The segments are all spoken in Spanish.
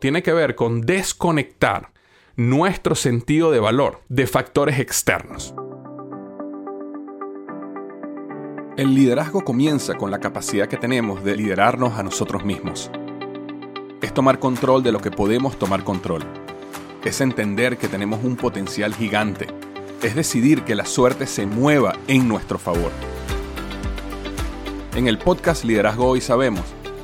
tiene que ver con desconectar nuestro sentido de valor de factores externos. El liderazgo comienza con la capacidad que tenemos de liderarnos a nosotros mismos. Es tomar control de lo que podemos tomar control. Es entender que tenemos un potencial gigante. Es decidir que la suerte se mueva en nuestro favor. En el podcast Liderazgo Hoy sabemos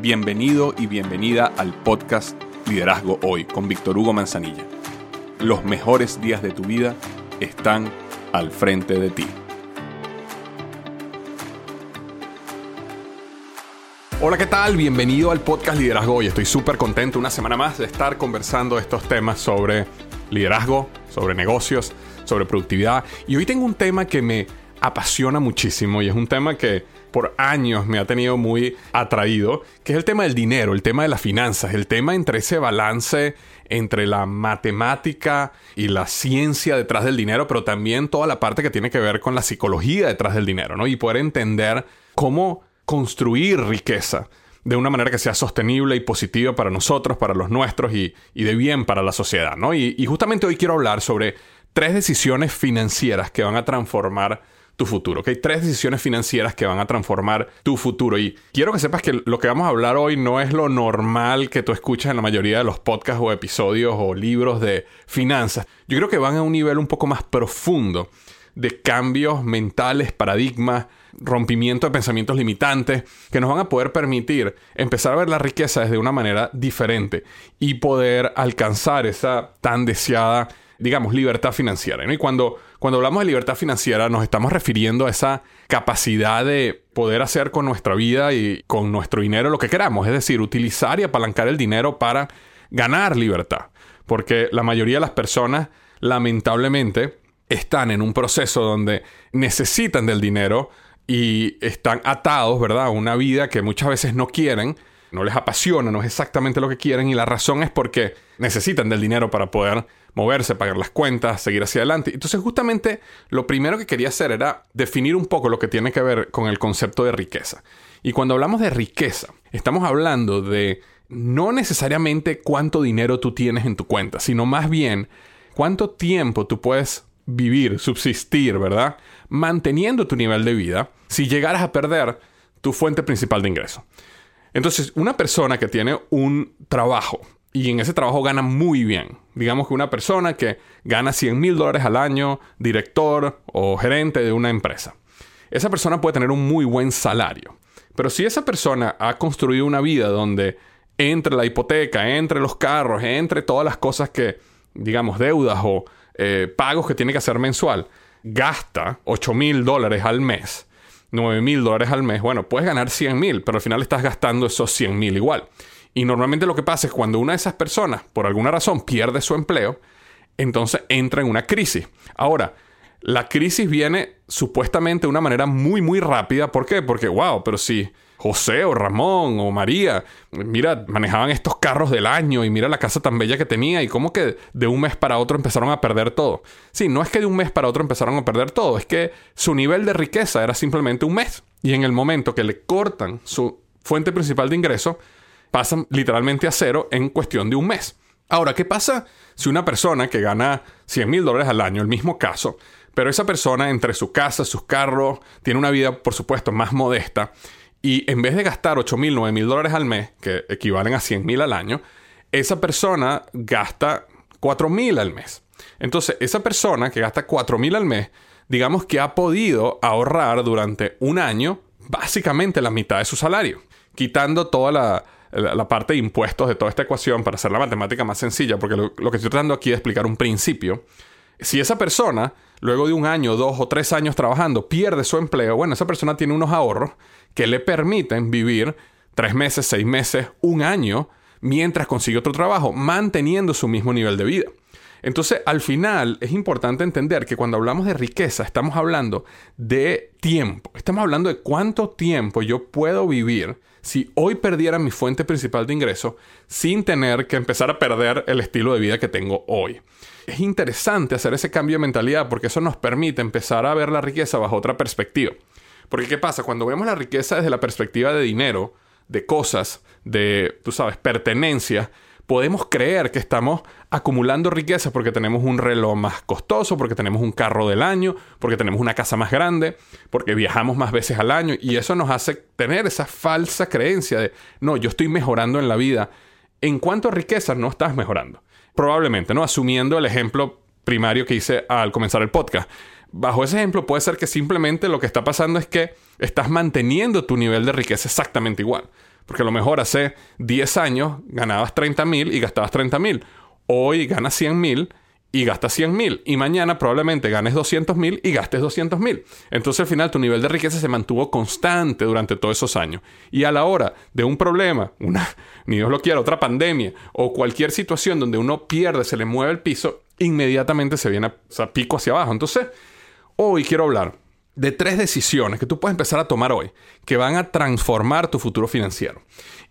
Bienvenido y bienvenida al podcast Liderazgo Hoy con Víctor Hugo Manzanilla. Los mejores días de tu vida están al frente de ti. Hola, ¿qué tal? Bienvenido al podcast Liderazgo Hoy. Estoy súper contento una semana más de estar conversando estos temas sobre liderazgo, sobre negocios, sobre productividad. Y hoy tengo un tema que me apasiona muchísimo y es un tema que por años me ha tenido muy atraído, que es el tema del dinero, el tema de las finanzas, el tema entre ese balance entre la matemática y la ciencia detrás del dinero, pero también toda la parte que tiene que ver con la psicología detrás del dinero, ¿no? Y poder entender cómo construir riqueza de una manera que sea sostenible y positiva para nosotros, para los nuestros y, de bien para la sociedad. ¿no? Y, justamente hoy quiero hablar sobre tres decisiones financieras que van a transformar tu futuro. Hay tres decisiones financieras que van a transformar tu futuro. Y quiero que sepas que lo que vamos a hablar hoy no es lo normal que tú escuchas en la mayoría de los podcasts o episodios o libros de finanzas. Yo creo que van a un nivel un poco más profundo de cambios mentales, paradigmas, rompimiento de pensamientos limitantes que nos van a poder permitir empezar a ver la riqueza desde una manera diferente y poder alcanzar esa tan deseada, digamos, libertad financiera. Y cuando, cuando hablamos de libertad financiera nos estamos refiriendo a esa capacidad de poder hacer con nuestra vida y con nuestro dinero lo que queramos, es decir, utilizar y apalancar el dinero para ganar libertad. Porque la mayoría de las personas, lamentablemente, están en un proceso donde necesitan del dinero y están atados, ¿verdad? A una vida que muchas veces no quieren, no les apasiona, no es exactamente lo que quieren y la razón es porque necesitan del dinero para poder moverse, pagar las cuentas, seguir hacia adelante. Entonces justamente lo primero que quería hacer era definir un poco lo que tiene que ver con el concepto de riqueza. Y cuando hablamos de riqueza, estamos hablando de no necesariamente cuánto dinero tú tienes en tu cuenta, sino más bien cuánto tiempo tú puedes vivir, subsistir, ¿verdad? Manteniendo tu nivel de vida si llegaras a perder tu fuente principal de ingreso. Entonces, una persona que tiene un trabajo y en ese trabajo gana muy bien, digamos que una persona que gana 100 mil dólares al año, director o gerente de una empresa, esa persona puede tener un muy buen salario. Pero si esa persona ha construido una vida donde entre la hipoteca, entre los carros, entre todas las cosas que, digamos, deudas o eh, pagos que tiene que hacer mensual, gasta 8 mil dólares al mes, 9 mil dólares al mes, bueno, puedes ganar 100 mil, pero al final estás gastando esos 100 mil igual. Y normalmente lo que pasa es cuando una de esas personas, por alguna razón, pierde su empleo, entonces entra en una crisis. Ahora, la crisis viene supuestamente de una manera muy, muy rápida. ¿Por qué? Porque, wow, pero si José o Ramón o María, mira, manejaban estos carros del año y mira la casa tan bella que tenía y cómo que de un mes para otro empezaron a perder todo. Sí, no es que de un mes para otro empezaron a perder todo, es que su nivel de riqueza era simplemente un mes. Y en el momento que le cortan su fuente principal de ingreso, pasan literalmente a cero en cuestión de un mes. Ahora, ¿qué pasa si una persona que gana 100 mil dólares al año, el mismo caso, pero esa persona entre su casa, sus carros, tiene una vida, por supuesto, más modesta y en vez de gastar 8 mil, 9 mil dólares al mes, que equivalen a 100 mil al año, esa persona gasta 4 mil al mes. Entonces, esa persona que gasta 4 mil al mes, digamos que ha podido ahorrar durante un año básicamente la mitad de su salario, quitando toda la, parte de impuestos de toda esta ecuación para hacer la matemática más sencilla, porque lo, lo que estoy tratando aquí es explicar un principio. Si esa persona, luego de un año, dos o tres años trabajando, pierde su empleo, bueno, esa persona tiene unos ahorros que le permiten vivir tres meses, seis meses, un año mientras consigue otro trabajo, manteniendo su mismo nivel de vida. Entonces, al final es importante entender que cuando hablamos de riqueza, estamos hablando de tiempo. Estamos hablando de cuánto tiempo yo puedo vivir si hoy perdiera mi fuente principal de ingreso sin tener que empezar a perder el estilo de vida que tengo hoy. Es interesante hacer ese cambio de mentalidad porque eso nos permite empezar a ver la riqueza bajo otra perspectiva. Porque ¿qué pasa? Cuando vemos la riqueza desde la perspectiva de dinero, de cosas, de, tú sabes, pertenencia, podemos creer que estamos acumulando riqueza porque tenemos un reloj más costoso, porque tenemos un carro del año, porque tenemos una casa más grande, porque viajamos más veces al año y eso nos hace tener esa falsa creencia de, no, yo estoy mejorando en la vida. En cuanto a riqueza, no estás mejorando. Probablemente, ¿no? Asumiendo el ejemplo primario que hice al comenzar el podcast. Bajo ese ejemplo puede ser que simplemente lo que está pasando es que estás manteniendo tu nivel de riqueza exactamente igual. Porque a lo mejor hace 10 años ganabas 30 mil y gastabas 30 mil. Hoy ganas 100 mil y gastas 100 mil. Y mañana probablemente ganes 200 mil y gastes 200 mil. Entonces al final tu nivel de riqueza se mantuvo constante durante todos esos años. Y a la hora de un problema, una, ni Dios lo quiera, otra pandemia o cualquier situación donde uno pierde, se le mueve el piso, inmediatamente se viene a pico hacia abajo. Entonces, hoy quiero hablar de tres decisiones que tú puedes empezar a tomar hoy que van a transformar tu futuro financiero.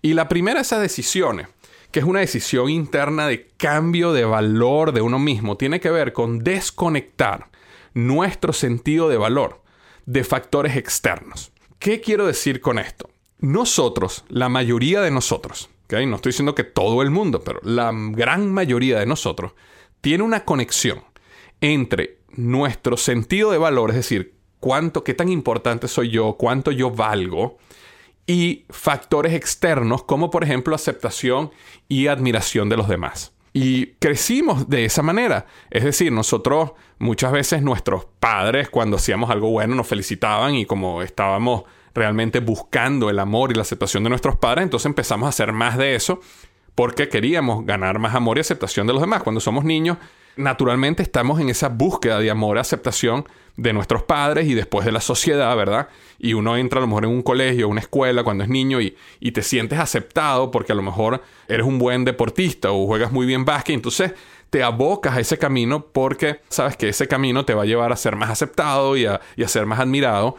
Y la primera de esas decisiones, que es una decisión interna de cambio de valor de uno mismo, tiene que ver con desconectar nuestro sentido de valor de factores externos. ¿Qué quiero decir con esto? Nosotros, la mayoría de nosotros, no estoy diciendo que todo el mundo, pero la gran mayoría de nosotros, tiene una conexión entre nuestro sentido de valor, es decir, cuánto, qué tan importante soy yo, cuánto yo valgo, y factores externos como por ejemplo aceptación y admiración de los demás. Y crecimos de esa manera. Es decir, nosotros muchas veces nuestros padres cuando hacíamos algo bueno nos felicitaban y como estábamos realmente buscando el amor y la aceptación de nuestros padres, entonces empezamos a hacer más de eso porque queríamos ganar más amor y aceptación de los demás. Cuando somos niños, naturalmente estamos en esa búsqueda de amor y aceptación de nuestros padres y después de la sociedad, ¿verdad? Y uno entra a lo mejor en un colegio, una escuela cuando es niño y, y te sientes aceptado porque a lo mejor eres un buen deportista o juegas muy bien básquet, entonces te abocas a ese camino porque sabes que ese camino te va a llevar a ser más aceptado y a, y a ser más admirado.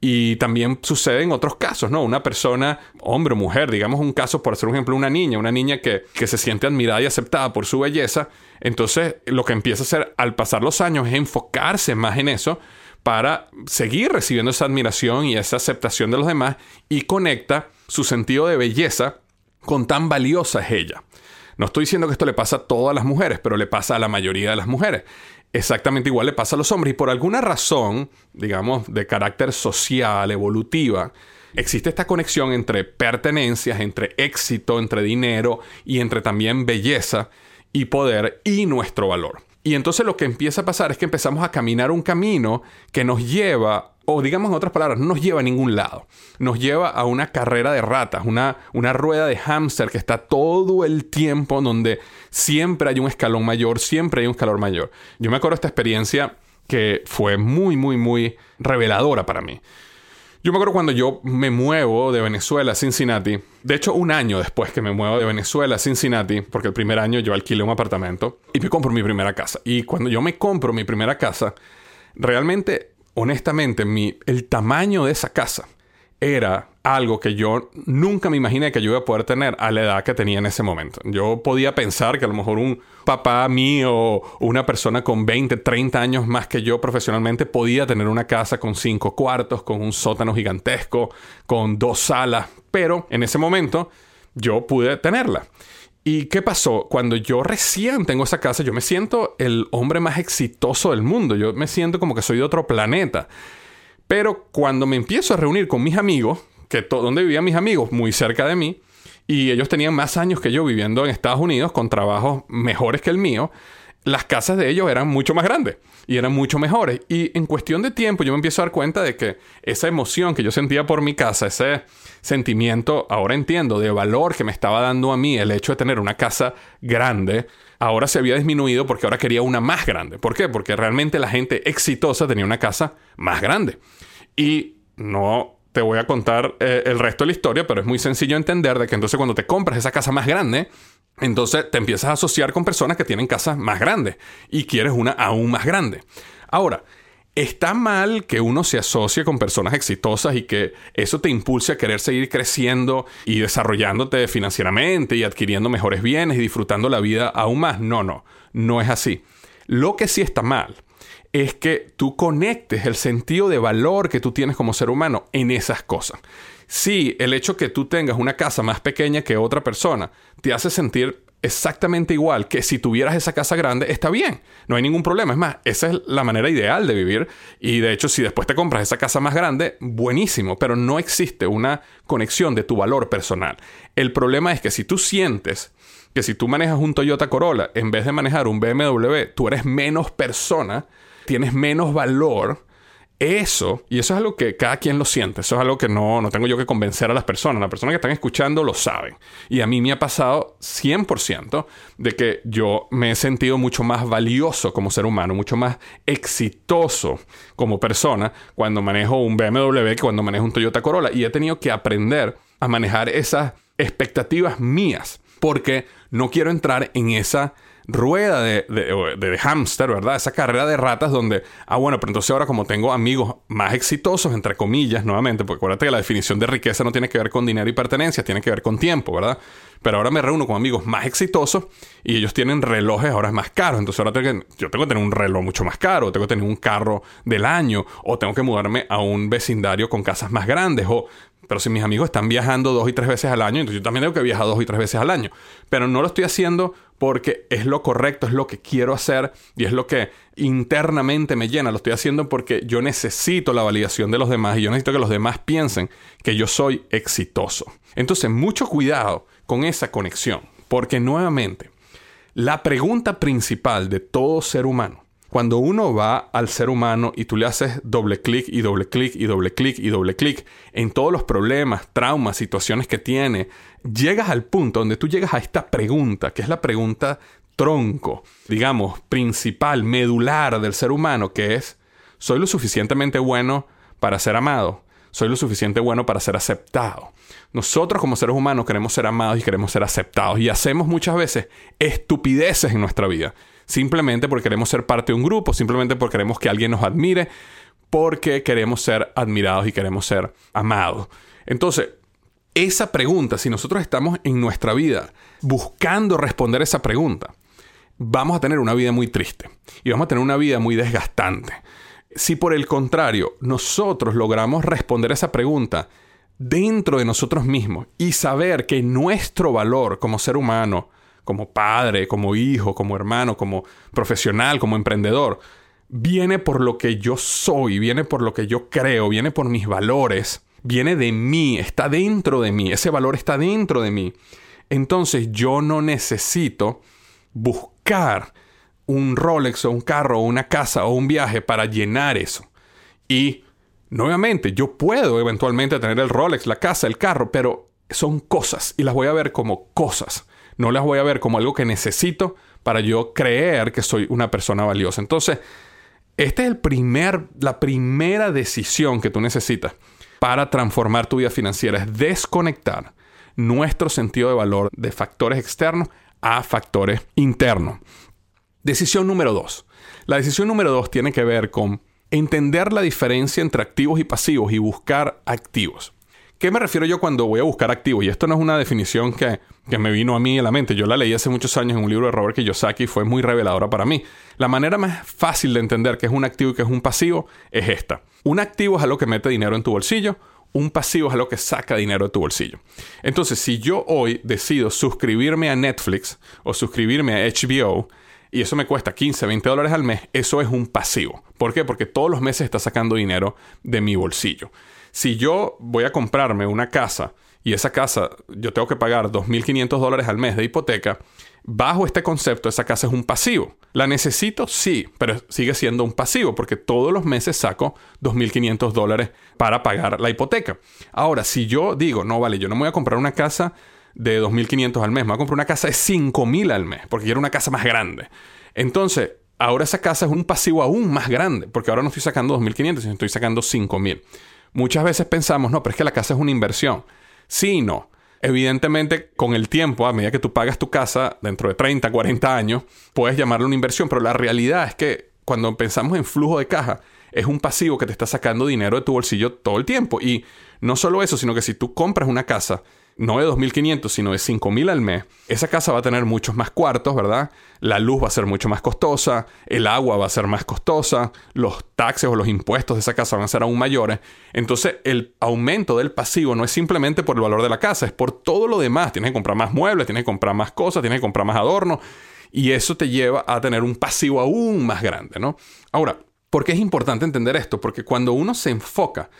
Y también sucede en otros casos, ¿no? Una persona, hombre o mujer, digamos un caso, por hacer un ejemplo, una niña, una niña que, que se siente admirada y aceptada por su belleza, entonces lo que empieza a hacer al pasar los años es enfocarse más en eso para seguir recibiendo esa admiración y esa aceptación de los demás y conecta su sentido de belleza con tan valiosa es ella. No estoy diciendo que esto le pasa a todas las mujeres, pero le pasa a la mayoría de las mujeres exactamente igual le pasa a los hombres. Y por alguna razón, digamos, de carácter social, evolutiva, existe esta conexión entre pertenencias, entre éxito, entre dinero y entre también belleza y poder y nuestro valor. Y entonces lo que empieza a pasar es que empezamos a caminar un camino que nos lleva o digamos en otras palabras, no nos lleva a ningún lado. Nos lleva a una carrera de ratas, una, una rueda de hámster que está todo el tiempo donde siempre hay un escalón mayor, siempre hay un escalón mayor. Yo me acuerdo de esta experiencia que fue muy, muy, muy reveladora para mí. Yo me acuerdo cuando yo me muevo de Venezuela a Cincinnati, de hecho un año después que me muevo de Venezuela a Cincinnati, porque el primer año yo alquilé un apartamento y me compro mi primera casa. Y cuando yo me compro mi primera casa, realmente honestamente, mi, el tamaño de esa casa era algo que yo nunca me imaginé que yo iba a poder tener a la edad que tenía en ese momento. Yo podía pensar que a lo mejor un papá mío una persona con 20, 30 años más que yo profesionalmente podía tener una casa con cinco cuartos, con un sótano gigantesco, con dos salas, pero en ese momento yo pude tenerla. ¿Y qué pasó? Cuando yo recién tengo esa casa, yo me siento el hombre más exitoso del mundo. Yo me siento como que soy de otro planeta. Pero cuando me empiezo a reunir con mis amigos, que donde vivían mis amigos, muy cerca de mí, y ellos tenían más años que yo viviendo en Estados Unidos con trabajos mejores que el mío, las casas de ellos eran mucho más grandes y eran mucho mejores. Y en cuestión de tiempo yo me empiezo a dar cuenta de que esa emoción que yo sentía por mi casa, ese sentimiento, ahora entiendo, de valor que me estaba dando a mí el hecho de tener una casa grande, ahora se había disminuido porque ahora quería una más grande. ¿Por qué? Porque realmente la gente exitosa tenía una casa más grande. Y no te voy a contar eh, el resto de la historia, pero es muy sencillo entender de que entonces cuando te compras esa casa más grande, entonces te empiezas a asociar con personas que tienen casas más grandes y quieres una aún más grande. Ahora, está mal que uno se asocie con personas exitosas y que eso te impulse a querer seguir creciendo y desarrollándote financieramente y adquiriendo mejores bienes y disfrutando la vida aún más. No, no, no es así. Lo que sí está mal es que tú conectes el sentido de valor que tú tienes como ser humano en esas cosas. Si el hecho que tú tengas una casa más pequeña que otra persona te hace sentir exactamente igual que si tuvieras esa casa grande, está bien, no hay ningún problema. Es más, esa es la manera ideal de vivir y de hecho si después te compras esa casa más grande, buenísimo, pero no existe una conexión de tu valor personal. El problema es que si tú sientes que si tú manejas un Toyota Corolla en vez de manejar un BMW, tú eres menos persona, tienes menos valor, eso, y eso es algo que cada quien lo siente, eso es algo que no, no tengo yo que convencer a las personas, las personas que están escuchando lo saben. Y a mí me ha pasado 100% de que yo me he sentido mucho más valioso como ser humano, mucho más exitoso como persona cuando manejo un BMW que cuando manejo un Toyota Corolla. Y he tenido que aprender a manejar esas expectativas mías, porque no quiero entrar en esa rueda de, de, de, hámster, ¿verdad? Esa carrera de ratas donde, ah, bueno, pero entonces ahora como tengo amigos más exitosos, entre comillas, nuevamente, porque acuérdate que la definición de riqueza no tiene que ver con dinero y pertenencia, tiene que ver con tiempo, ¿verdad? Pero ahora me reúno con amigos más exitosos y ellos tienen relojes ahora más caros. Entonces ahora tengo que, yo tengo que tener un reloj mucho más caro, tengo que tener un carro del año, o tengo que mudarme a un vecindario con casas más grandes, o pero si mis amigos están viajando dos y tres veces al año, entonces yo también tengo que viajar dos y tres veces al año. Pero no lo estoy haciendo porque es lo correcto, es lo que quiero hacer y es lo que internamente me llena. Lo estoy haciendo porque yo necesito la validación de los demás y yo necesito que los demás piensen que yo soy exitoso. Entonces, mucho cuidado con esa conexión, porque nuevamente, la pregunta principal de todo ser humano cuando uno va al ser humano y tú le haces doble clic y doble clic y doble clic y doble clic en todos los problemas, traumas, situaciones que tiene, llegas al punto donde tú llegas a esta pregunta, que es la pregunta tronco, digamos, principal, medular del ser humano, que es, ¿soy lo suficientemente bueno para ser amado? ¿Soy lo suficiente bueno para ser aceptado? Nosotros como seres humanos queremos ser amados y queremos ser aceptados y hacemos muchas veces estupideces en nuestra vida simplemente porque queremos ser parte de un grupo, simplemente porque queremos que alguien nos admire, porque queremos ser admirados y queremos ser amados. Entonces, esa pregunta, si nosotros estamos en nuestra vida buscando responder esa pregunta, vamos a tener una vida muy triste y vamos a tener una vida muy desgastante. Si por el contrario nosotros logramos responder esa pregunta dentro de nosotros mismos y saber que nuestro valor como ser humano como padre, como hijo, como hermano, como profesional, como emprendedor, viene por lo que yo soy, viene por lo que yo creo, viene por mis valores, viene de mí, está dentro de mí, ese valor está dentro de mí. Entonces yo no necesito buscar un Rolex o un carro o una casa o un viaje para llenar eso. Y nuevamente, yo puedo eventualmente tener el Rolex, la casa, el carro, pero son cosas y las voy a ver como cosas no las voy a ver como algo que necesito para yo creer que soy una persona valiosa. Entonces, esta es el primer, la primera decisión que tú necesitas para transformar tu vida financiera, es desconectar nuestro sentido de valor de factores externos a factores internos. Decisión número dos. La decisión número dos tiene que ver con entender la diferencia entre activos y pasivos y buscar activos. ¿Qué me refiero yo cuando voy a buscar activos? Y esto no es una definición que, me vino a mí en la mente. Yo la leí hace muchos años en un libro de Robert Kiyosaki y fue muy reveladora para mí. La manera más fácil de entender qué es un activo y qué es un pasivo es esta. Un activo es algo que mete dinero en tu bolsillo. Un pasivo es algo que saca dinero de tu bolsillo. Entonces, si yo hoy decido suscribirme a Netflix o suscribirme a HBO, y eso me cuesta 15, 20 dólares al mes, eso es un pasivo. ¿Por qué? Porque todos los meses está sacando dinero de mi bolsillo. Si yo voy a comprarme una casa y esa casa yo tengo que pagar 2.500 dólares al mes de hipoteca, bajo este concepto esa casa es un pasivo. ¿La necesito? Sí, pero sigue siendo un pasivo porque todos los meses saco 2.500 dólares para pagar la hipoteca. Ahora, si yo digo, no, vale, yo no me voy a comprar una casa de 2.500 al mes, me voy a comprar una casa de 5.000 al mes porque quiero una casa más grande. Entonces, ahora esa casa es un pasivo aún más grande porque ahora no estoy sacando 2.500, sino estoy sacando 5.000. muchas veces pensamos, no, pero es que la casa es una inversión. Sí no. Evidentemente, con el tiempo, a medida que tú pagas tu casa, dentro de 30, 40 años, puedes llamarlo una inversión, pero la realidad es que cuando pensamos en flujo de caja, es un pasivo que te está sacando dinero de tu bolsillo todo el tiempo. Y no solo eso, sino que si tú compras una casa no de 2.500, sino de 5.000 al mes, esa casa va a tener muchos más cuartos, ¿verdad? La luz va a ser mucho más costosa, el agua va a ser más costosa, los taxes o los impuestos de esa casa van a ser aún mayores. Entonces, el aumento del pasivo no es simplemente por el valor de la casa, es por todo lo demás. Tienes que comprar más muebles, tienes que comprar más cosas, tienes que comprar más adornos. Y eso te lleva a tener un pasivo aún más grande, ¿no? Ahora, ¿por qué es importante entender esto? Porque cuando uno se enfoca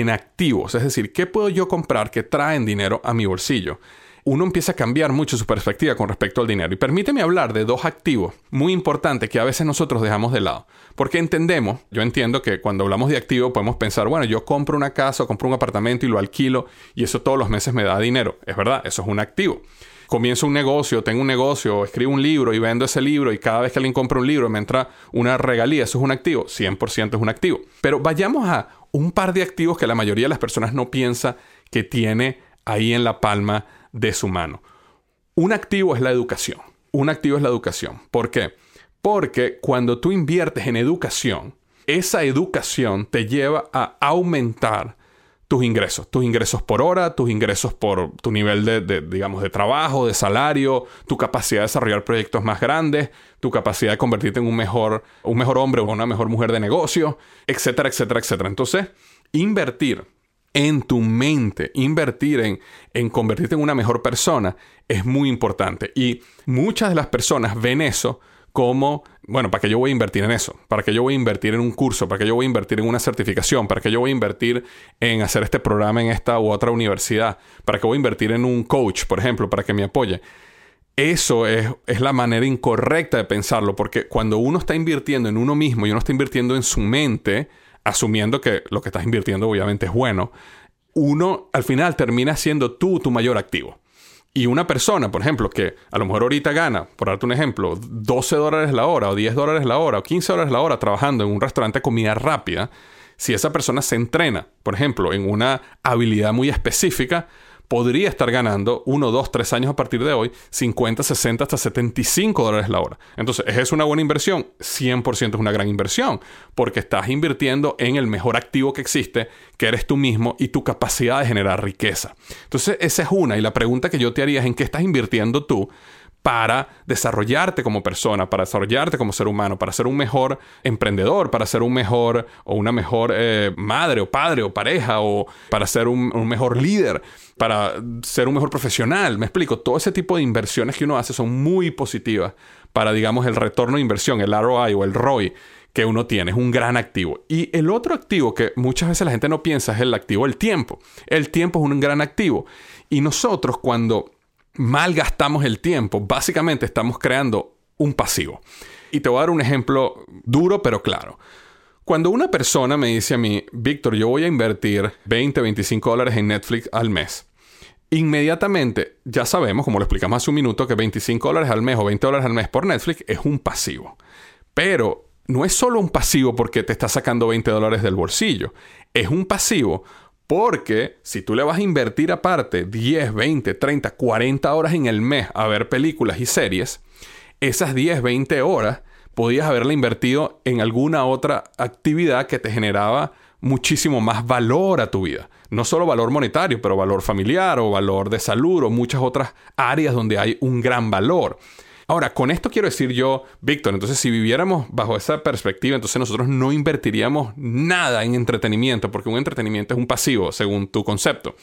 en activos, es decir, ¿qué puedo yo comprar que traen dinero a mi bolsillo? Uno empieza a cambiar mucho su perspectiva con respecto al dinero. Y permíteme hablar de dos activos muy importantes que a veces nosotros dejamos de lado. Porque entendemos, yo entiendo que cuando hablamos de activo podemos pensar, bueno, yo compro una casa o compro un apartamento y lo alquilo y eso todos los meses me da dinero. Es verdad, eso es un activo comienzo un negocio, tengo un negocio, escribo un libro y vendo ese libro y cada vez que alguien compra un libro me entra una regalía, eso es un activo, 100% es un activo. Pero vayamos a un par de activos que la mayoría de las personas no piensa que tiene ahí en la palma de su mano. Un activo es la educación. Un activo es la educación. ¿Por qué? Porque cuando tú inviertes en educación, esa educación te lleva a aumentar tus ingresos, tus ingresos por hora, tus ingresos por tu nivel de, digamos, de trabajo, de salario, tu capacidad de desarrollar proyectos más grandes, tu capacidad de convertirte en un mejor, un mejor hombre o una mejor mujer de negocio, etcétera, etcétera, etcétera. Entonces, invertir en tu mente, invertir en, en convertirte en una mejor persona es muy importante. Y muchas de las personas ven eso como, bueno, ¿para qué yo voy a invertir en eso? ¿Para qué yo voy a invertir en un curso? ¿Para qué yo voy a invertir en una certificación? ¿Para qué yo voy a invertir en hacer este programa en esta u otra universidad? ¿Para qué voy a invertir en un coach, por ejemplo, para que me apoye? Eso es, es, la manera incorrecta de pensarlo, porque cuando uno está invirtiendo en uno mismo y uno está invirtiendo en su mente, asumiendo que lo que estás invirtiendo obviamente es bueno, uno al final termina siendo tú tu mayor activo. Y una persona, por ejemplo, que a lo mejor ahorita gana, por darte un ejemplo, 12 dólares la hora o 10 dólares la hora o 15 dólares la hora trabajando en un restaurante de comida rápida, si esa persona se entrena, por ejemplo, en una habilidad muy específica, podría estar ganando 1, 2, 3 años a partir de hoy 50, 60 hasta 75 dólares la hora. Entonces, ¿es una buena inversión? 100% es una gran inversión, porque estás invirtiendo en el mejor activo que existe, que eres tú mismo y tu capacidad de generar riqueza. Entonces, esa es una. Y la pregunta que yo te haría es, ¿en qué estás invirtiendo tú? Para desarrollarte como persona, para desarrollarte como ser humano, para ser un mejor emprendedor, para ser un mejor o una mejor eh, madre o padre o pareja o para ser un, mejor líder, para ser un mejor profesional. Me explico, todo ese tipo de inversiones que uno hace son muy positivas para, digamos, el retorno de inversión, el ROI o el ROI que uno tiene, es un gran activo. Y el otro activo que muchas veces la gente no piensa es el activo el tiempo. El tiempo es un gran activo. Y nosotros cuando malgastamos el tiempo, básicamente estamos creando un pasivo. Y te voy a dar un ejemplo duro pero claro. Cuando una persona me dice a mí, Víctor, yo voy a invertir 20, 25 dólares en Netflix al mes, inmediatamente ya sabemos, como lo explicamos hace un minuto, que 25 dólares al mes o 20 dólares al mes por Netflix es un pasivo. Pero no es solo un pasivo porque te está sacando 20 dólares del bolsillo, es un pasivo porque si tú le vas a invertir aparte 10, 20, 30, 40 horas en el mes a ver películas y series, esas 10, 20 horas podías haberla invertido en alguna otra actividad que te generaba muchísimo más valor a tu vida. No solo valor monetario, pero valor familiar o valor de salud o muchas otras áreas donde hay un gran valor. Ahora, con esto quiero decir yo, Víctor, entonces si viviéramos bajo esa perspectiva, entonces nosotros no invertiríamos nada en entretenimiento, porque un entretenimiento es un pasivo, según tu concepto.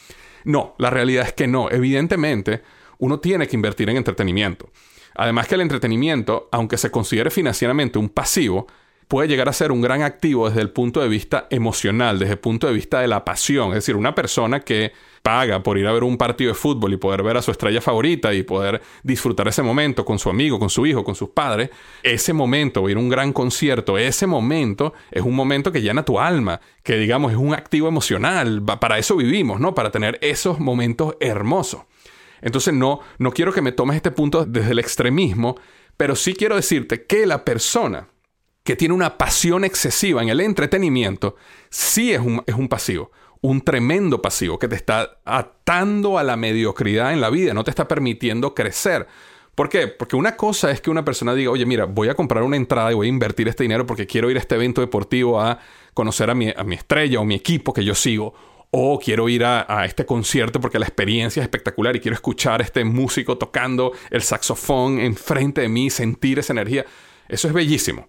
No, la realidad es que no. Evidentemente, uno tiene que invertir en entretenimiento. Además que el entretenimiento, aunque se considere financieramente un pasivo, puede llegar a ser un gran activo desde el punto de vista emocional, desde el punto de vista de la pasión. Es decir, una persona que paga por ir a ver un partido de fútbol y poder ver a su estrella favorita y poder disfrutar ese momento con su amigo, con su hijo, con sus padres, ese momento, o ir a un gran concierto, ese momento es un momento que llena tu alma, que digamos es un activo emocional, para eso vivimos, ¿no? Para tener esos momentos hermosos. Entonces no, no quiero que me tomes este punto desde el extremismo, pero sí quiero decirte que la persona que tiene una pasión excesiva en el entretenimiento, sí es un, es un pasivo. un tremendo pasivo que te está atando a la mediocridad en la vida, no te está permitiendo crecer. ¿Por qué? Porque una cosa es que una persona diga, oye, mira, voy a comprar una entrada y voy a invertir este dinero porque quiero ir a este evento deportivo a conocer a mi, a mi estrella o mi equipo que yo sigo. O quiero ir a, a, este concierto porque la experiencia es espectacular y quiero escuchar a este músico tocando el saxofón enfrente de mí, sentir esa energía. Eso es bellísimo.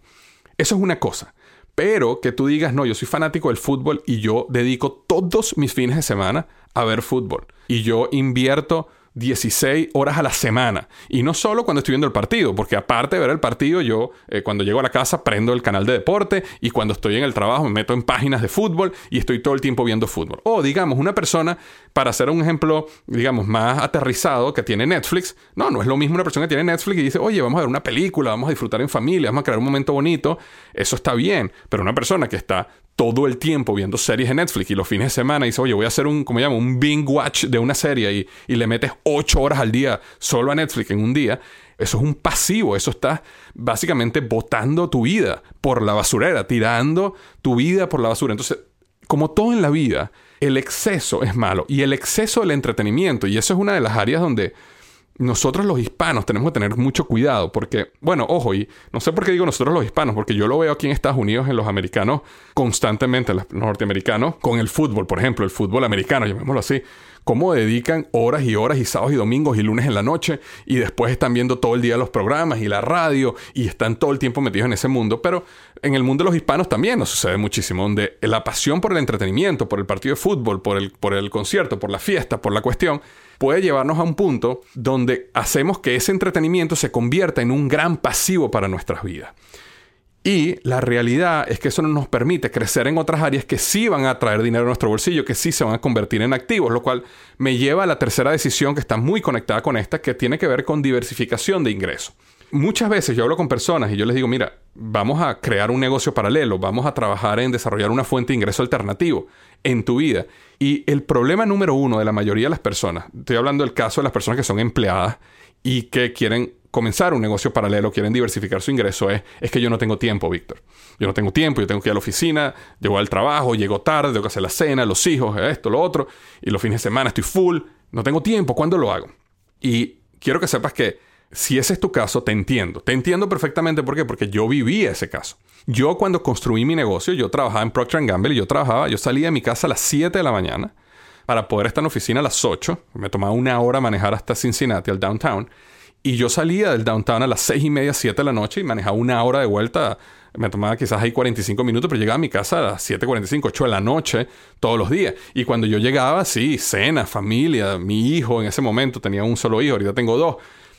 Eso es una cosa. Pero que tú digas, no, yo soy fanático del fútbol y yo dedico todos mis fines de semana a ver fútbol. Y yo invierto 16 horas a la semana. Y no solo cuando estoy viendo el partido, porque aparte de ver el partido, yo eh, cuando llego a la casa prendo el canal de deporte y cuando estoy en el trabajo me meto en páginas de fútbol y estoy todo el tiempo viendo fútbol. O digamos, una persona, para hacer un ejemplo, digamos, más aterrizado, que tiene Netflix, no, no es lo mismo una persona que tiene Netflix y dice, oye, vamos a ver una película, vamos a disfrutar en familia, vamos a crear un momento bonito, eso está bien, pero una persona que está todo el tiempo viendo series en Netflix y los fines de semana dice, oye, voy a hacer un, como llamo, un binge watch de una serie y, y le metes ocho horas al día solo a Netflix en un día, eso es un pasivo, eso está básicamente botando tu vida por la basurera, tirando tu vida por la basura. Entonces, como todo en la vida, el exceso es malo y el exceso del entretenimiento, y eso es una de las áreas donde nosotros los hispanos tenemos que tener mucho cuidado porque, bueno, ojo, y no sé por qué digo nosotros los hispanos, porque yo lo veo aquí en Estados Unidos, en los americanos, constantemente, los norteamericanos, con el fútbol, por ejemplo, el fútbol americano, llamémoslo así, cómo dedican horas y horas y sábados y domingos y lunes en la noche y después están viendo todo el día los programas y la radio y están todo el tiempo metidos en ese mundo. Pero en el mundo de los hispanos también nos sucede muchísimo, donde la pasión por el entretenimiento, por el partido de fútbol, por el, por el concierto, por la fiesta, por la cuestión, puede llevarnos a un punto donde hacemos que ese entretenimiento se convierta en un gran pasivo para nuestras vidas. Y la realidad es que eso no nos permite crecer en otras áreas que sí van a traer dinero a nuestro bolsillo, que sí se van a convertir en activos, lo cual me lleva a la tercera decisión que está muy conectada con esta, que tiene que ver con diversificación de ingresos. Muchas veces yo hablo con personas y yo les digo, mira, vamos a crear un negocio paralelo, vamos a trabajar en desarrollar una fuente de ingreso alternativo en tu vida. Y el problema número uno de la mayoría de las personas, estoy hablando del caso de las personas que son empleadas y que quieren comenzar un negocio paralelo, quieren diversificar su ingreso, es, es que yo no tengo tiempo, Víctor. Yo no tengo tiempo, yo tengo que ir a la oficina, llego al trabajo, llego tarde, tengo que hacer la cena, los hijos, esto, lo otro, y los fines de semana estoy full, no tengo tiempo, ¿cuándo lo hago? Y quiero que sepas que si ese es tu caso, te entiendo. Te entiendo perfectamente, ¿por qué? Porque yo viví ese caso. Yo cuando construí mi negocio, yo trabajaba en Procter Gamble y yo trabajaba, yo salía de mi casa a las 7 de la mañana para poder estar en la oficina a las 8. Me tomaba una hora manejar hasta Cincinnati, al downtown. Y yo salía del downtown a las seis y media, 7 de la noche y manejaba una hora de vuelta. Me tomaba quizás ahí 45 minutos, pero llegaba a mi casa a las 7.45, 8 de la noche todos los días. Y cuando yo llegaba, sí, cena, familia, mi hijo en ese momento tenía un solo hijo, ahorita tengo dos.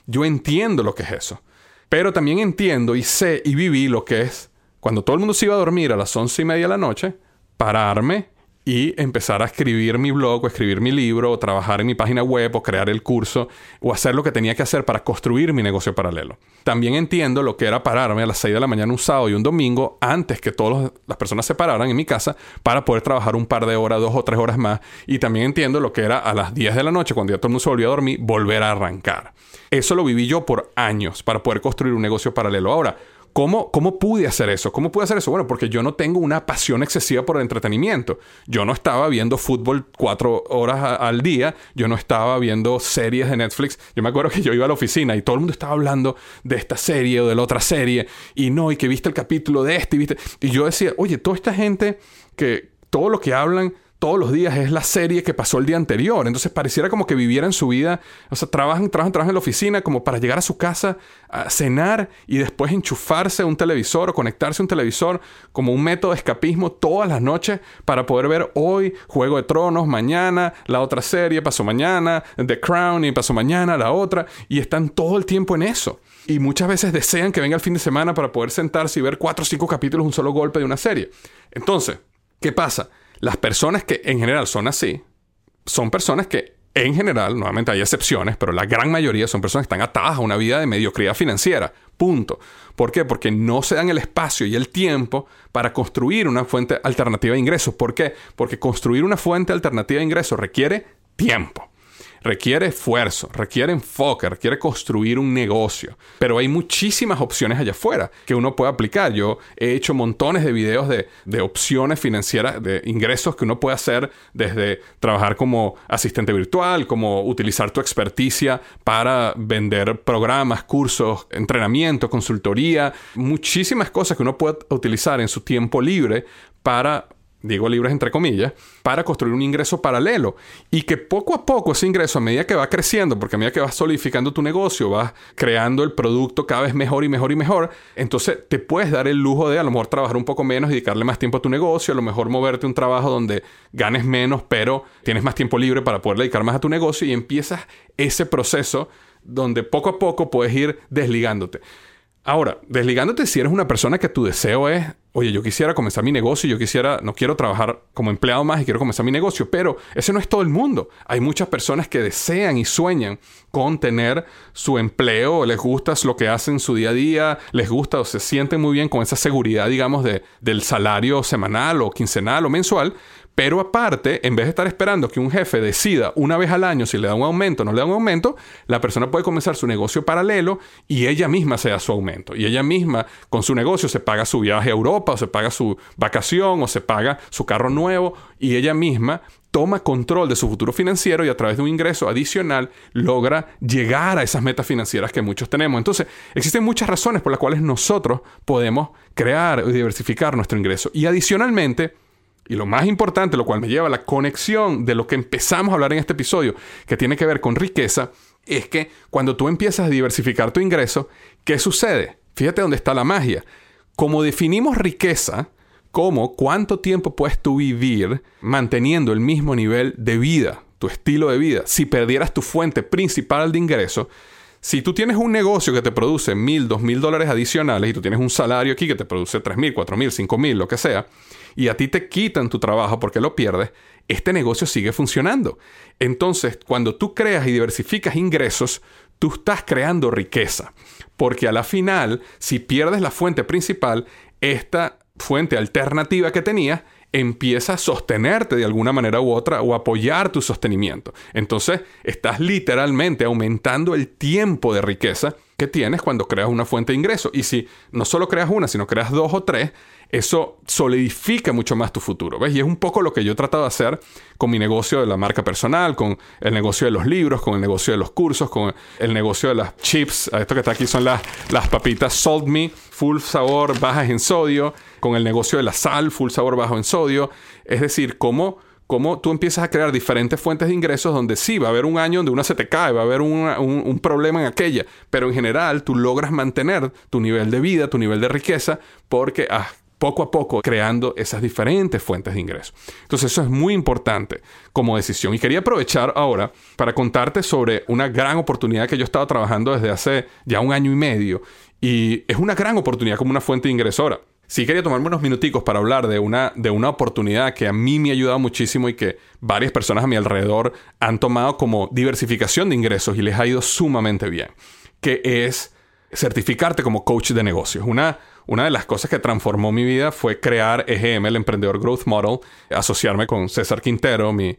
Yo entiendo lo que es eso. Pero también entiendo y sé y viví lo que es cuando todo el mundo se iba a dormir a las once y media de la noche, pararme y empezar a escribir mi blog o escribir mi libro o trabajar en mi página web o crear el curso o hacer lo que tenía que hacer para construir mi negocio paralelo. También entiendo lo que era pararme a las 6 de la mañana un sábado y un domingo antes que todas las personas se pararan en mi casa para poder trabajar un par de horas, dos o tres horas más. Y también entiendo lo que era a las 10 de la noche, cuando ya todo el mundo se volvió a dormir, volver a arrancar. Eso lo viví yo por años para poder construir un negocio paralelo. Ahora, ¿Cómo, ¿Cómo pude hacer eso? ¿Cómo pude hacer eso? Bueno, porque yo no tengo una pasión excesiva por el entretenimiento. Yo no estaba viendo fútbol cuatro horas al día. Yo no estaba viendo series de Netflix. Yo me acuerdo que yo iba a la oficina y todo el mundo estaba hablando de esta serie o de la otra serie. Y no, y que viste el capítulo de este y viste. Y yo decía, oye, toda esta gente que todo lo que hablan todos los días es la serie que pasó el día anterior. Entonces pareciera como que vivieran su vida, o sea, trabajan, trabajan, trabajan en la oficina como para llegar a su casa a cenar y después enchufarse a un televisor o conectarse a un televisor como un método de escapismo todas las noches para poder ver hoy Juego de Tronos, mañana la otra serie pasó mañana, The Crown y pasó mañana la otra y están todo el tiempo en eso. Y muchas veces desean que venga el fin de semana para poder sentarse y ver cuatro o cinco capítulos un solo golpe de una serie. Entonces, ¿qué pasa? Las personas que en general son así, son personas que en general, nuevamente hay excepciones, pero la gran mayoría son personas que están atadas a una vida de mediocridad financiera. Punto. ¿Por qué? Porque no se dan el espacio y el tiempo para construir una fuente alternativa de ingresos. ¿Por qué? Porque construir una fuente alternativa de ingresos requiere tiempo. Requiere esfuerzo, requiere enfoque, requiere construir un negocio. Pero hay muchísimas opciones allá afuera que uno puede aplicar. Yo he hecho montones de videos de, de opciones financieras, de ingresos que uno puede hacer desde trabajar como asistente virtual, como utilizar tu experticia para vender programas, cursos, entrenamiento, consultoría, muchísimas cosas que uno puede utilizar en su tiempo libre para digo libres entre comillas, para construir un ingreso paralelo y que poco a poco ese ingreso, a medida que va creciendo, porque a medida que vas solidificando tu negocio, vas creando el producto cada vez mejor y mejor y mejor, entonces te puedes dar el lujo de a lo mejor trabajar un poco menos dedicarle más tiempo a tu negocio, a lo mejor moverte a un trabajo donde ganes menos, pero tienes más tiempo libre para poder dedicar más a tu negocio y empiezas ese proceso donde poco a poco puedes ir desligándote. Ahora, desligándote si eres una persona que tu deseo es, oye, yo quisiera comenzar mi negocio, yo quisiera, no quiero trabajar como empleado más y quiero comenzar mi negocio, pero ese no es todo el mundo. Hay muchas personas que desean y sueñan con tener su empleo, les gusta lo que hacen su día a día, les gusta o se sienten muy bien con esa seguridad, digamos, de, del salario semanal o quincenal o mensual, pero aparte, en vez de estar esperando que un jefe decida una vez al año si le da un aumento o no le da un aumento, la persona puede comenzar su negocio paralelo y ella misma se da su aumento. Y ella misma con su negocio se paga su viaje a Europa o se paga su vacación o se paga su carro nuevo y ella misma toma control de su futuro financiero y a través de un ingreso adicional logra llegar a esas metas financieras que muchos tenemos. Entonces, existen muchas razones por las cuales nosotros podemos crear y diversificar nuestro ingreso. Y adicionalmente, y lo más importante, lo cual me lleva a la conexión de lo que empezamos a hablar en este episodio, que tiene que ver con riqueza, es que cuando tú empiezas a diversificar tu ingreso, ¿qué sucede? Fíjate dónde está la magia. Como definimos riqueza, como cuánto tiempo puedes tú vivir manteniendo el mismo nivel de vida, tu estilo de vida, si perdieras tu fuente principal de ingreso, si tú tienes un negocio que te produce mil, dos mil dólares adicionales y tú tienes un salario aquí que te produce tres mil, cuatro mil, cinco mil, lo que sea, y a ti te quitan tu trabajo porque lo pierdes, este negocio sigue funcionando. Entonces, cuando tú creas y diversificas ingresos, tú estás creando riqueza. Porque a la final, si pierdes la fuente principal, esta fuente alternativa que tenías empieza a sostenerte de alguna manera u otra o apoyar tu sostenimiento. Entonces, estás literalmente aumentando el tiempo de riqueza que tienes cuando creas una fuente de ingreso. Y si no solo creas una, sino creas dos o tres, eso solidifica mucho más tu futuro. ¿ves? Y es un poco lo que yo he tratado de hacer con mi negocio de la marca personal, con el negocio de los libros, con el negocio de los cursos, con el negocio de las chips. Esto que está aquí son las, las papitas Salt Me, full sabor, bajas en sodio, con el negocio de la sal, full sabor, bajo en sodio. Es decir, cómo cómo tú empiezas a crear diferentes fuentes de ingresos donde sí, va a haber un año donde una se te cae, va a haber un, problema en aquella, pero en general tú logras mantener tu nivel de vida, tu nivel de riqueza, porque has poco a poco creando esas diferentes fuentes de ingresos. Entonces eso es muy importante como decisión. Y quería aprovechar ahora para contarte sobre una gran oportunidad que yo he estado trabajando desde hace ya un año y medio. Y es una gran oportunidad como una fuente ingresora. Sí quería tomarme unos minuticos para hablar de una, de una oportunidad que a mí me ha ayudado muchísimo y que varias personas a mi alrededor han tomado como diversificación de ingresos y les ha ido sumamente bien, que es certificarte como coach de negocios. Una, una de las cosas que transformó mi vida fue crear EGM, el Emprendedor Growth Model, asociarme con César Quintero, mi,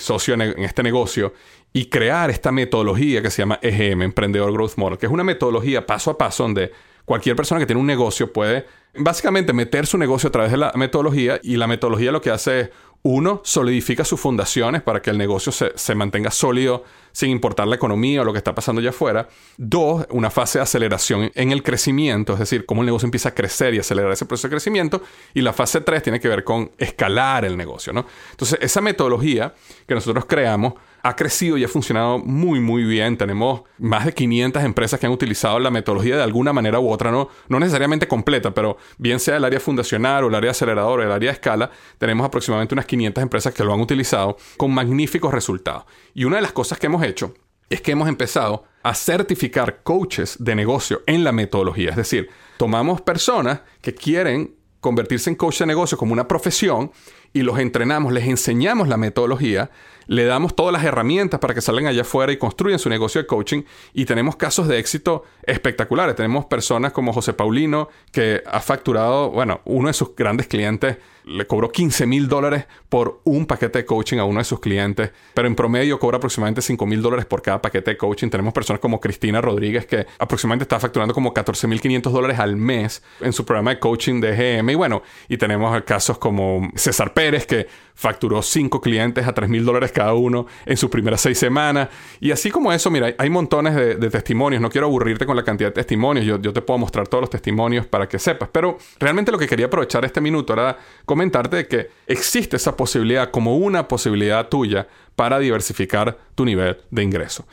socio en, en, este negocio, y crear esta metodología que se llama EGM, Emprendedor Growth Model, que es una metodología paso a paso donde cualquier persona que tiene un negocio puede básicamente meter su negocio a través de la metodología y la metodología lo que hace es uno, solidifica sus fundaciones para que el negocio se, mantenga sólido sin importar la economía o lo que está pasando allá afuera. Dos, una fase de aceleración en el crecimiento, es decir, cómo el negocio empieza a crecer y acelerar ese proceso de crecimiento. Y la fase tres tiene que ver con escalar el negocio, ¿no? Entonces, esa metodología que nosotros creamos ha crecido y ha funcionado muy, muy bien. Tenemos más de 500 empresas que han utilizado la metodología de alguna manera u otra, no, no necesariamente completa, pero bien sea el área fundacional o el área aceleradora o el área de escala, tenemos aproximadamente unas 500 empresas que lo han utilizado con magníficos resultados. Y una de las cosas que hemos hecho es que hemos empezado a certificar coaches de negocio en la metodología. Es decir, tomamos personas que quieren convertirse en coach de negocio como una profesión y los entrenamos, les enseñamos la metodología, le damos todas las herramientas para que salgan allá afuera y construyan su negocio de coaching y tenemos casos de éxito espectaculares. Tenemos personas como José Paulino que ha facturado, bueno, uno de sus grandes clientes le cobró 15 mil dólares por un paquete de coaching a uno de sus clientes, pero en promedio cobra aproximadamente 5 mil dólares por cada paquete de coaching. Tenemos personas como Cristina Rodríguez que aproximadamente está facturando como 14 mil 500 dólares al mes en su programa de coaching de GM. Y bueno, y tenemos casos como César Pérez que facturó 5 clientes a 3 mil dólares cada uno en sus primeras 6 semanas. Y así como eso, mira, hay montones de, testimonios. No quiero aburrirte con la cantidad de testimonios. Yo, yo te puedo mostrar todos los testimonios para que sepas. Pero realmente lo que quería aprovechar este minuto era comentarte de que existe esa posibilidad como una posibilidad tuya para diversificar tu nivel de ingreso.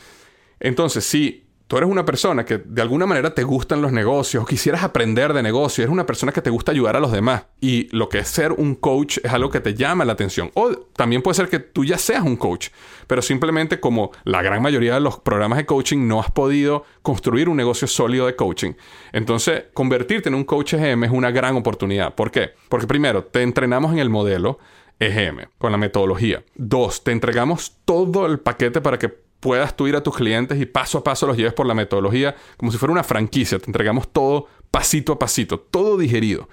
Entonces, si tú eres una persona que de alguna manera te gustan los negocios, quisieras aprender de negocios, eres una persona que te gusta ayudar a los demás y lo que es ser un coach es algo que te llama la atención. O también puede ser que tú ya seas un coach, pero simplemente como la gran mayoría de los programas de coaching no has podido construir un negocio sólido de coaching. Entonces, convertirte en un coach EGM es una gran oportunidad. ¿Por qué? Porque primero, te entrenamos en el modelo EGM, con la metodología. Dos, te entregamos todo el paquete para que puedas tú ir a tus clientes y paso a paso los lleves por la metodología como si fuera una franquicia. Te entregamos todo pasito a pasito, todo digerido.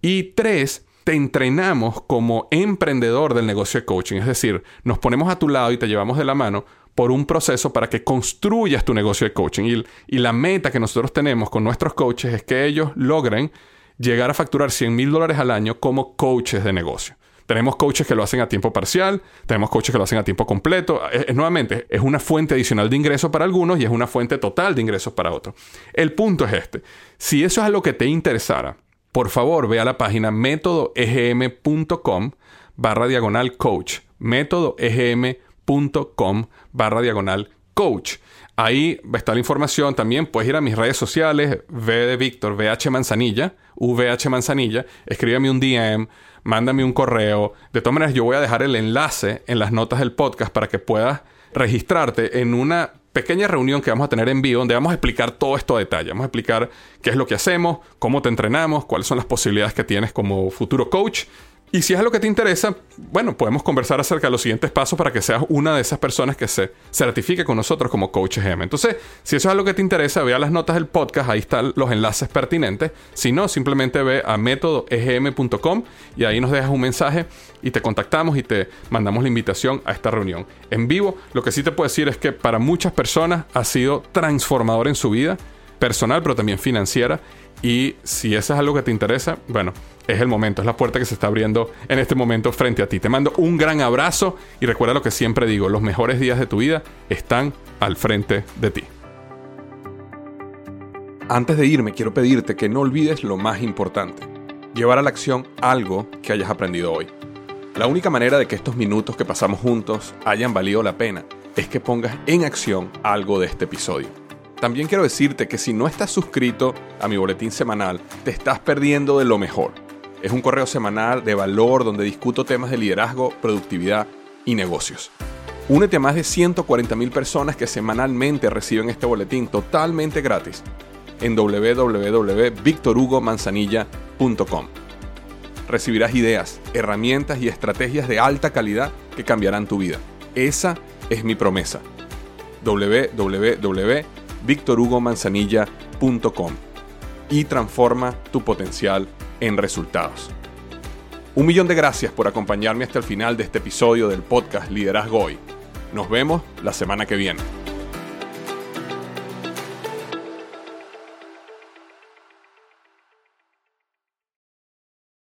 Y tres, te entrenamos como emprendedor del negocio de coaching. Es decir, nos ponemos a tu lado y te llevamos de la mano por un proceso para que construyas tu negocio de coaching. Y, la meta que nosotros tenemos con nuestros coaches es que ellos logren llegar a facturar 100 mil dólares al año como coaches de negocio. Tenemos coaches que lo hacen a tiempo parcial, tenemos coaches que lo hacen a tiempo completo. Es, nuevamente, es una fuente adicional de ingresos para algunos y es una fuente total de ingresos para otros. El punto es este. Si eso es algo que te interesara, por favor ve a la página métodoegm.com barra diagonal coach. métodoegm.com barra diagonal coach. Ahí está la información. También puedes ir a mis redes sociales, V de Víctor, VH Manzanilla, VH Manzanilla, escríbeme un DM mándame un correo. De todas maneras, yo voy a dejar el enlace en las notas del podcast para que puedas registrarte en una pequeña reunión que vamos a tener en vivo donde vamos a explicar todo esto a detalle. Vamos a explicar qué es lo que hacemos, cómo te entrenamos, cuáles son las posibilidades que tienes como futuro coach y si es algo que te interesa, bueno, podemos conversar acerca de los siguientes pasos para que seas una de esas personas que se certifique con nosotros como Coach EGM. Entonces, si eso es algo que te interesa, ve a las notas del podcast, ahí están los enlaces pertinentes. Si no, simplemente ve a métodoegm.com y ahí nos dejas un mensaje y te contactamos y te mandamos la invitación a esta reunión en vivo. Lo que sí te puedo decir es que para muchas personas ha sido transformador en su vida personal, pero también financiera. Y si eso es algo que te interesa, bueno, es el momento, es la puerta que se está abriendo en este momento frente a ti. Te mando un gran abrazo y recuerda lo que siempre digo, los mejores días de tu vida están al frente de ti. Antes de irme, quiero pedirte que no olvides lo más importante, llevar a la acción algo que hayas aprendido hoy. La única manera de que estos minutos que pasamos juntos hayan valido la pena es que pongas en acción algo de este episodio. También quiero decirte que si no estás suscrito a mi boletín semanal, te estás perdiendo de lo mejor es un correo semanal de valor donde discuto temas de liderazgo, productividad y negocios. Únete a más de 140.000 personas que semanalmente reciben este boletín totalmente gratis en www.victorhugomanzanilla.com. Recibirás ideas, herramientas y estrategias de alta calidad que cambiarán tu vida. Esa es mi promesa. www.victorhugomanzanilla.com y transforma tu potencial en resultados. Un millón de gracias por acompañarme hasta el final de este episodio del podcast Liderazgo Hoy. Nos vemos la semana que viene.